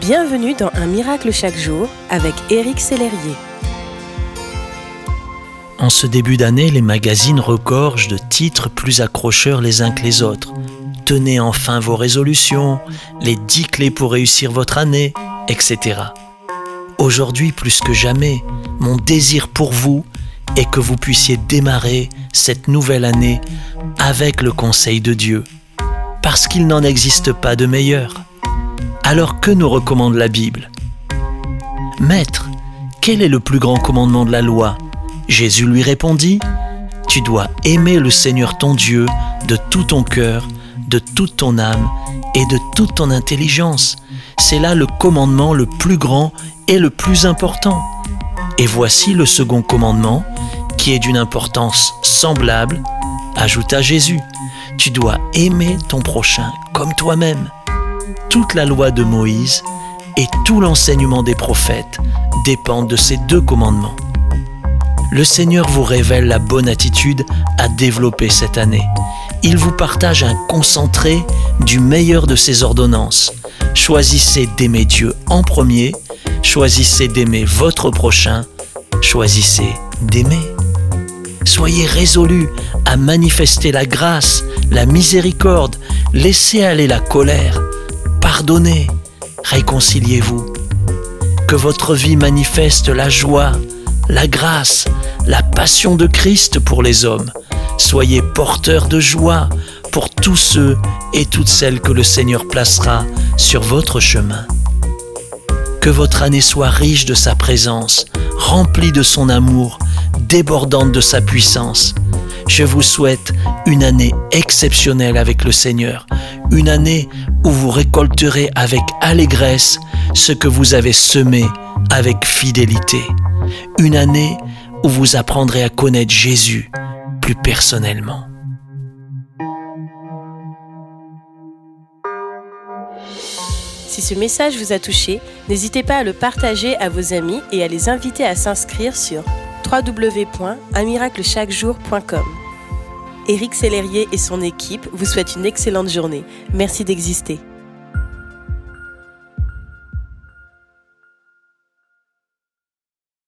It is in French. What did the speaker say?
Bienvenue dans Un miracle chaque jour avec Éric Sellerier. En ce début d'année, les magazines regorgent de titres plus accrocheurs les uns que les autres. Tenez enfin vos résolutions, les 10 clés pour réussir votre année, etc. Aujourd'hui, plus que jamais, mon désir pour vous est que vous puissiez démarrer cette nouvelle année avec le conseil de Dieu, parce qu'il n'en existe pas de meilleur. Alors que nous recommande la Bible? Maître, quel est le plus grand commandement de la loi? Jésus lui répondit, Tu dois aimer le Seigneur ton Dieu de tout ton cœur, de toute ton âme et de toute ton intelligence. C'est là le commandement le plus grand et le plus important. Et voici le second commandement, qui est d'une importance semblable, ajouta Jésus. Tu dois aimer ton prochain comme toi-même. Toute la loi de Moïse et tout l'enseignement des prophètes dépendent de ces deux commandements. Le Seigneur vous révèle la bonne attitude à développer cette année. Il vous partage un concentré du meilleur de ses ordonnances. Choisissez d'aimer Dieu en premier, choisissez d'aimer votre prochain, choisissez d'aimer. Soyez résolus à manifester la grâce, la miséricorde, laissez aller la colère, pardonnez, réconciliez-vous. Que votre vie manifeste la joie, la grâce, la passion de Christ pour les hommes. Soyez porteurs de joie pour tous ceux et toutes celles que le Seigneur placera sur votre chemin. Que votre année soit riche de sa présence, remplie de son amour, débordante de sa puissance. Je vous souhaite une année exceptionnelle avec le Seigneur, une année où vous récolterez avec allégresse ce que vous avez semé avec fidélité, une année où vous apprendrez à connaître Jésus plus personnellement. Si ce message vous a touché, n'hésitez pas à le partager à vos amis et à les inviter à s'inscrire sur www.unmiraclechaquejour.com. Éric Sellerier et son équipe vous souhaitent une excellente journée. Merci d'exister.